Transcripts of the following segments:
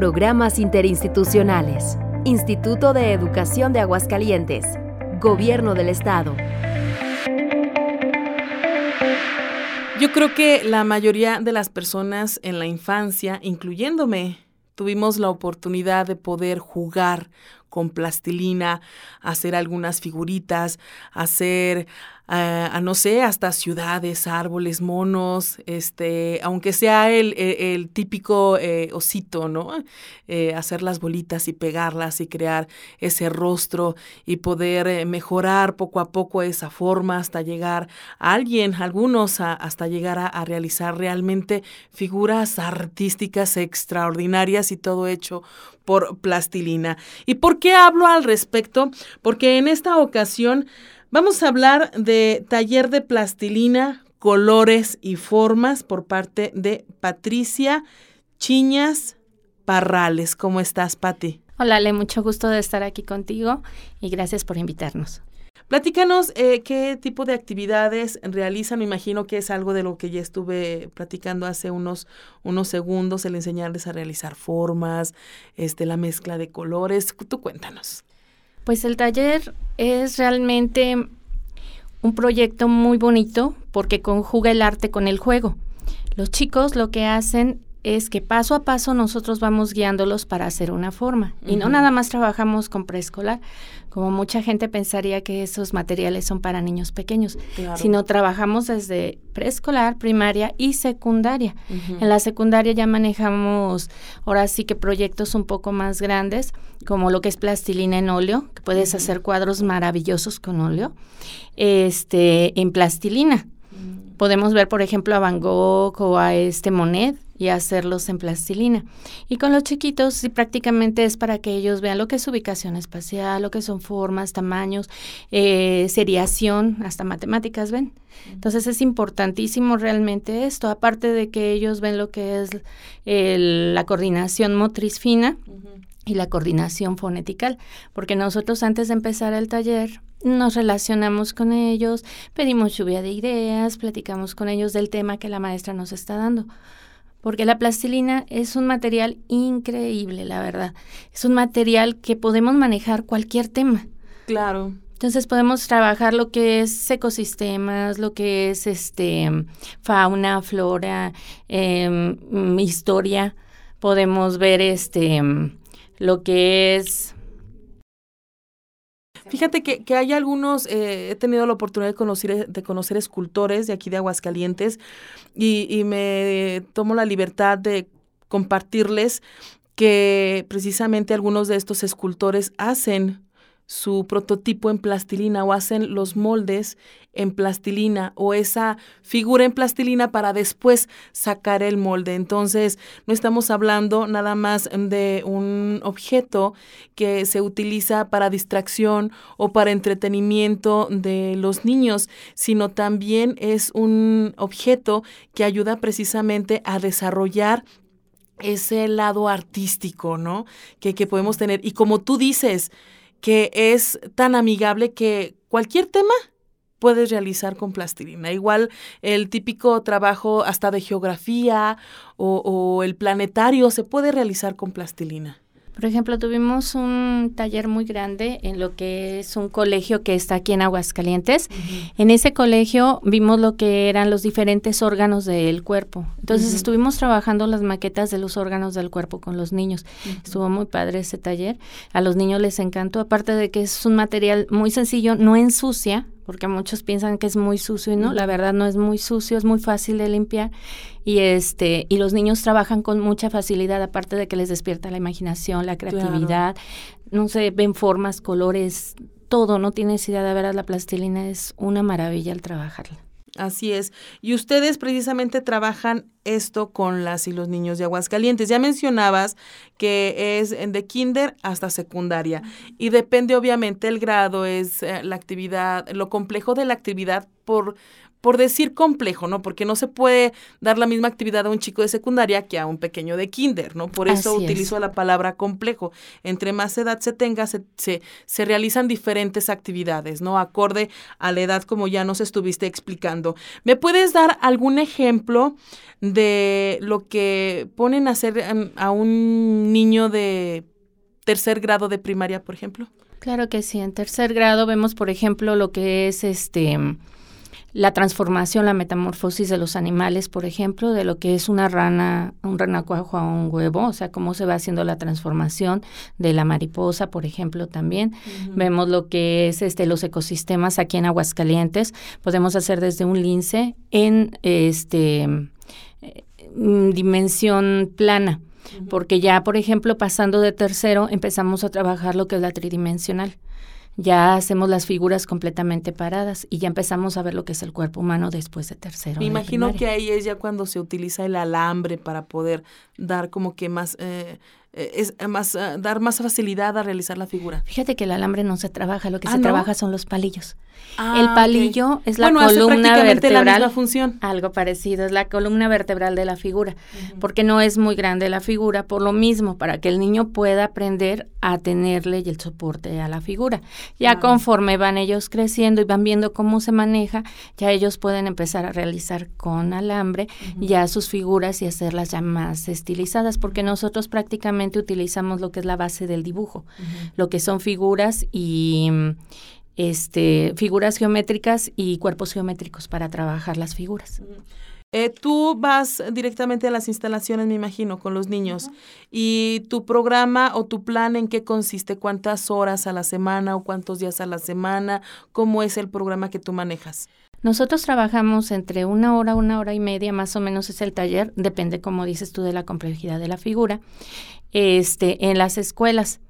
Programas interinstitucionales. Instituto de Educación de Aguascalientes. Gobierno del Estado. Yo creo que la mayoría de las personas en la infancia, incluyéndome, tuvimos la oportunidad de poder jugar con plastilina, hacer algunas figuritas, hacer a, no sé, hasta ciudades, árboles, monos, este, aunque sea el, el, típico eh, osito, ¿no? Eh, hacer las bolitas y pegarlas y crear ese rostro y poder eh, mejorar poco a poco esa forma hasta llegar a alguien, algunos hasta llegar a, a realizar realmente figuras artísticas extraordinarias y todo hecho por plastilina. ¿Y por qué hablo al respecto? Porque en esta ocasión Vamos a hablar de taller de plastilina, colores y formas por parte de Patricia Chiñas Parrales. ¿Cómo estás, Pati? Hola, Le, mucho gusto de estar aquí contigo y gracias por invitarnos. Platícanos eh, qué tipo de actividades realizan. Me imagino que es algo de lo que ya estuve platicando hace unos, unos segundos, el enseñarles a realizar formas, este, la mezcla de colores. Tú cuéntanos. Pues el taller es realmente un proyecto muy bonito porque conjuga el arte con el juego. Los chicos lo que hacen es que paso a paso nosotros vamos guiándolos para hacer una forma. Y no nada más trabajamos con preescolar, como mucha gente pensaría que esos materiales son para niños pequeños, sino trabajamos desde preescolar, primaria y secundaria. En la secundaria ya manejamos ahora sí que proyectos un poco más grandes, como lo que es plastilina en óleo, que puedes hacer cuadros maravillosos con óleo, este, en plastilina. Mm. Podemos ver, por ejemplo, a Van Gogh o a este Monet, y hacerlos en plastilina. Y con los chiquitos sí, prácticamente es para que ellos vean lo que es ubicación espacial, lo que son formas, tamaños, eh, seriación, hasta matemáticas, ¿ven? Entonces es importantísimo realmente esto, aparte de que ellos ven lo que es la coordinación motriz fina. y la coordinación fonetical, porque nosotros antes de empezar el taller nos relacionamos con ellos, pedimos lluvia de ideas, platicamos con ellos del tema que la maestra nos está dando porque la plastilina es un material increíble, la verdad. Es un material que podemos manejar cualquier tema. Claro. Entonces podemos trabajar lo que es ecosistemas, lo que es este fauna, flora, em, historia. Podemos ver este lo que es Fíjate que, que hay algunos, eh, he tenido la oportunidad de conocer, de conocer escultores de aquí de Aguascalientes y, y me tomo la libertad de compartirles que precisamente algunos de estos escultores hacen su prototipo en plastilina o hacen los moldes en plastilina o esa figura en plastilina para después sacar el molde. Entonces, no estamos hablando nada más de un objeto que se utiliza para distracción o para entretenimiento de los niños, sino también es un objeto que ayuda precisamente a desarrollar ese lado artístico, ¿no? Que, que podemos tener. Y como tú dices, que es tan amigable que cualquier tema puedes realizar con plastilina. Igual el típico trabajo hasta de geografía o, el planetario se puede realizar con plastilina. Por ejemplo, tuvimos un taller muy grande en lo que es un colegio que está aquí en Aguascalientes. En ese colegio vimos lo que eran los diferentes órganos del cuerpo. Entonces estuvimos trabajando las maquetas de los órganos del cuerpo con los niños. Estuvo muy padre ese taller. A los niños les encantó, aparte de que es un material muy sencillo, no ensucia, porque muchos piensan que es muy sucio y no, la verdad no es muy sucio, es muy fácil de limpiar y este y los niños trabajan con mucha facilidad aparte de que les despierta la imaginación, la creatividad, no sé, ven formas, colores, todo, no tienes idea de ver la plastilina es una maravilla al trabajarla. Así es. Y ustedes precisamente trabajan esto con las y los niños de Aguascalientes. Ya mencionabas que es de kinder hasta secundaria y depende obviamente el grado, es eh, la actividad, lo complejo de la actividad por por decir complejo, ¿no? Porque no se puede dar la misma actividad a un chico de secundaria que a un pequeño de kinder, ¿no? Por eso utilizo la palabra complejo. Entre más edad se tenga, se, se, se, realizan diferentes actividades, ¿no? Acorde a la edad como ya nos estuviste explicando. ¿Me puedes dar algún ejemplo de lo que ponen a hacer em, a un niño de tercer grado de primaria, por ejemplo? Claro que sí. En tercer grado vemos, por ejemplo, lo que es este la transformación, la metamorfosis de los animales, por ejemplo, de lo que es una rana, un renacuajo a un huevo, o sea, cómo se va haciendo la transformación de la mariposa, por ejemplo, también. Vemos lo que es este los ecosistemas aquí en Aguascalientes. Podemos hacer desde un lince en este eh, dimensión plana, porque ya, por ejemplo, pasando de tercero, empezamos a trabajar lo que es la tridimensional ya hacemos las figuras completamente paradas y ya empezamos a ver lo que es el cuerpo humano después de tercero. Me imagino que ahí es ya cuando se utiliza el alambre para poder dar como que más eh, eh, es eh, más ah, dar más facilidad a realizar la figura. Fíjate que el alambre no se trabaja, lo que ah, se trabaja son los palillos. El ah, palillo es la columna vertebral. La misma función. Algo parecido, es la columna vertebral de la figura, porque no es muy grande la figura, por lo mismo, para que el niño pueda aprender a tenerle el soporte a la figura. Ya conforme van ellos creciendo y van viendo cómo se maneja, ya ellos pueden empezar a realizar con alambre ya sus figuras y hacerlas ya más estilizadas, porque nosotros prácticamente utilizamos lo que es la base del dibujo, lo que son figuras y este, figuras geométricas y cuerpos geométricos para trabajar las figuras. Eh, tú vas directamente a las instalaciones, me imagino, con los niños. ¿Y tu programa o tu plan en qué consiste? ¿Cuántas horas a la semana o cuántos días a la semana? ¿Cómo es el programa que tú manejas? Nosotros trabajamos entre una hora, una hora y media, más o menos es el taller, depende, como dices tú, de la complejidad de la figura este, en las escuelas.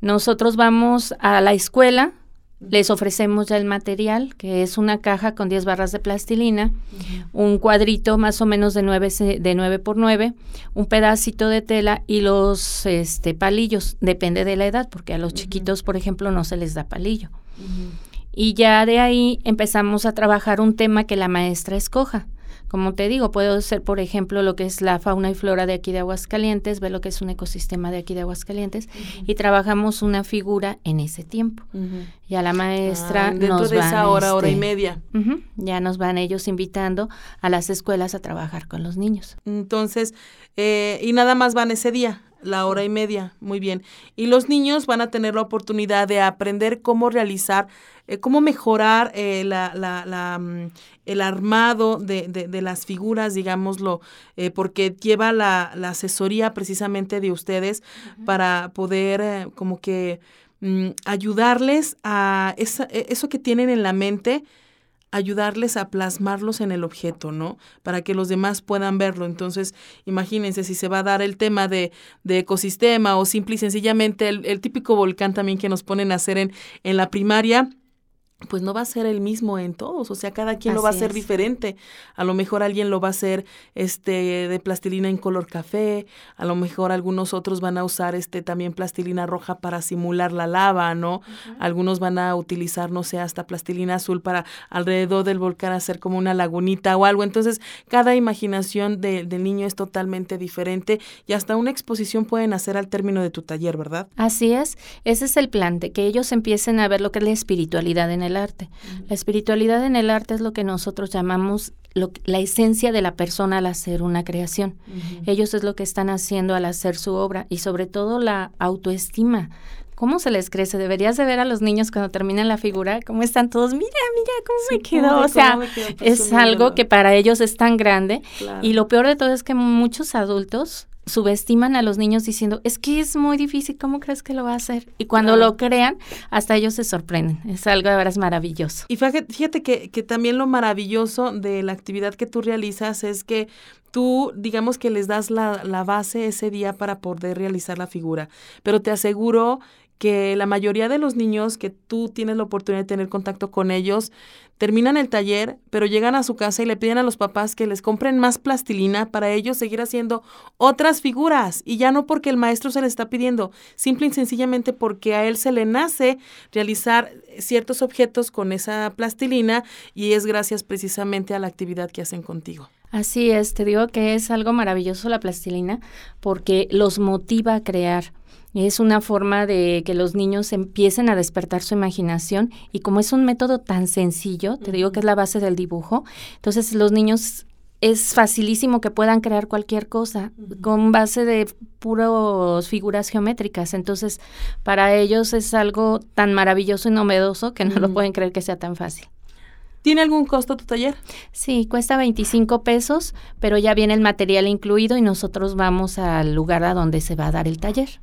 Nosotros vamos a la escuela, les ofrecemos ya el material, que es una caja con 10 barras de plastilina, un cuadrito más o menos de 9, de 9 por 9, un pedacito de tela y los este, palillos, depende de la edad, porque a los chiquitos, por ejemplo, no se les da palillo. Y ya de ahí empezamos a trabajar un tema que la maestra escoja. Como te digo, puedo ser, por ejemplo, lo que es la fauna y flora de aquí de Aguascalientes, ver lo que es un ecosistema de aquí de Aguascalientes y trabajamos una figura en ese tiempo. Ya la maestra ah, dentro nos de esa hora, hora y este, media. ya nos van ellos invitando a las escuelas a trabajar con los niños. Entonces, eh, y nada más van ese día la hora y media, muy bien. Y los niños van a tener la oportunidad de aprender cómo realizar, eh, cómo mejorar eh, la, la, la, mm, el armado de, de, las figuras, digámoslo, eh, porque lleva la, asesoría precisamente de ustedes para poder como que mm, ayudarles a esa, e, eso que tienen en la mente ayudarles a plasmarlos en el objeto, ¿no? Para que los demás puedan verlo. Entonces, imagínense si se va a dar el tema de, de ecosistema o simple y sencillamente el, el, típico volcán también que nos ponen a hacer en, en la primaria, pues no va a ser el mismo en todos, o sea, cada quien lo va a hacer diferente. A lo mejor alguien lo va a hacer este de plastilina en color café, a lo mejor algunos otros van a usar este también plastilina roja para simular la lava, ¿no? Algunos van a utilizar, no sé, hasta plastilina azul para alrededor del volcán hacer como una lagunita o algo. Entonces, cada imaginación del niño es totalmente diferente y hasta una exposición pueden hacer al término de tu taller, ¿verdad? Así es, ese es el plan, de que ellos empiecen a ver lo que es la espiritualidad en el arte. La espiritualidad en el arte es lo que nosotros llamamos la esencia de la persona al hacer una creación. Ellos es lo que están haciendo al hacer su obra y sobre todo la autoestima. ¿Cómo se les crece? Deberías de ver a los niños cuando terminan la figura, cómo están todos, mira, mira cómo me quedó. O sea, es algo que para ellos es tan grande. Y lo peor de todo es que muchos adultos subestiman a los niños diciendo, es que es muy difícil, ¿cómo crees que lo va a hacer? Y cuando lo crean, hasta ellos se sorprenden. Es algo de veras maravilloso. Y fíjate, que, que también lo maravilloso de la actividad que tú realizas es que tú, digamos que les das la, la base ese día para poder realizar la figura, pero te aseguro que la mayoría de los niños que tú tienes la oportunidad de tener contacto con ellos, terminan el taller, pero llegan a su casa y le piden a los papás que les compren más plastilina para ellos seguir haciendo otras figuras. Y ya no porque el maestro se le está pidiendo, simple y sencillamente porque a él se le nace realizar ciertos objetos con esa plastilina y es gracias precisamente a la actividad que hacen contigo. Así es, te digo que es algo maravilloso la plastilina porque los motiva a crear. Es una forma de que los niños empiecen a despertar su imaginación y como es un método tan sencillo, te digo que es la base del dibujo, entonces los niños es facilísimo que puedan crear cualquier cosa con base de puras figuras geométricas. Entonces, para ellos es algo tan maravilloso y novedoso que no lo pueden creer que sea tan fácil. ¿Tiene algún costo tu taller? Sí, cuesta 25 pesos, pero ya viene el material incluido y nosotros vamos al lugar a donde se va a dar el taller.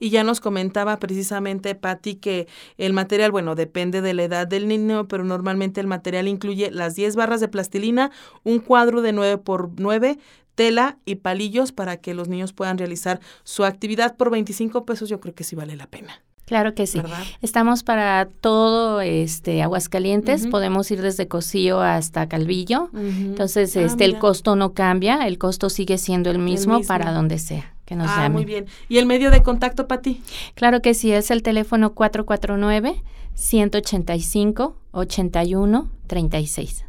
Y ya nos comentaba precisamente Patti que el material, bueno, depende de la edad del niño, pero normalmente el material incluye las 10 barras de plastilina, un cuadro de 9 por 9, tela y palillos para que los niños puedan realizar su actividad por 25 pesos. Yo creo que sí vale la pena. Claro que sí. Estamos para todo este Aguascalientes, podemos ir desde Cocío hasta Calvillo. Entonces, ah, este el costo no cambia, el costo sigue siendo el mismo, para donde sea que nos ah, muy bien. ¿Y el medio de contacto para ti? Claro que sí, es el teléfono 449 185 81 36.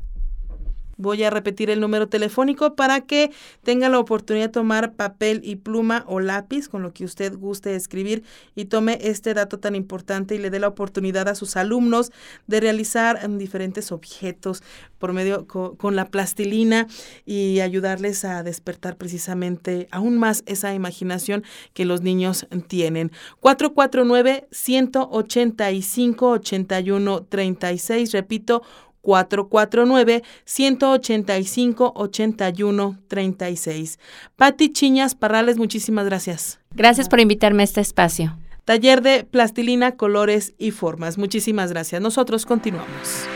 Voy a repetir el número telefónico para que tenga la oportunidad de tomar papel y pluma o lápiz con lo que usted guste escribir y tome este dato tan importante y le dé la oportunidad a sus alumnos de realizar em, diferentes objetos por medio con, la plastilina y ayudarles a despertar precisamente aún más esa imaginación que los niños tienen. 449 185 81 36, repito, 449-185-8136. Patti Chiñas Parrales, muchísimas gracias. Gracias por invitarme a este espacio. Taller de plastilina, colores y formas. Muchísimas gracias. Nosotros continuamos.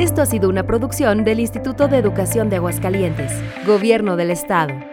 Esto ha sido una producción del Instituto de Educación de Aguascalientes, Gobierno del Estado.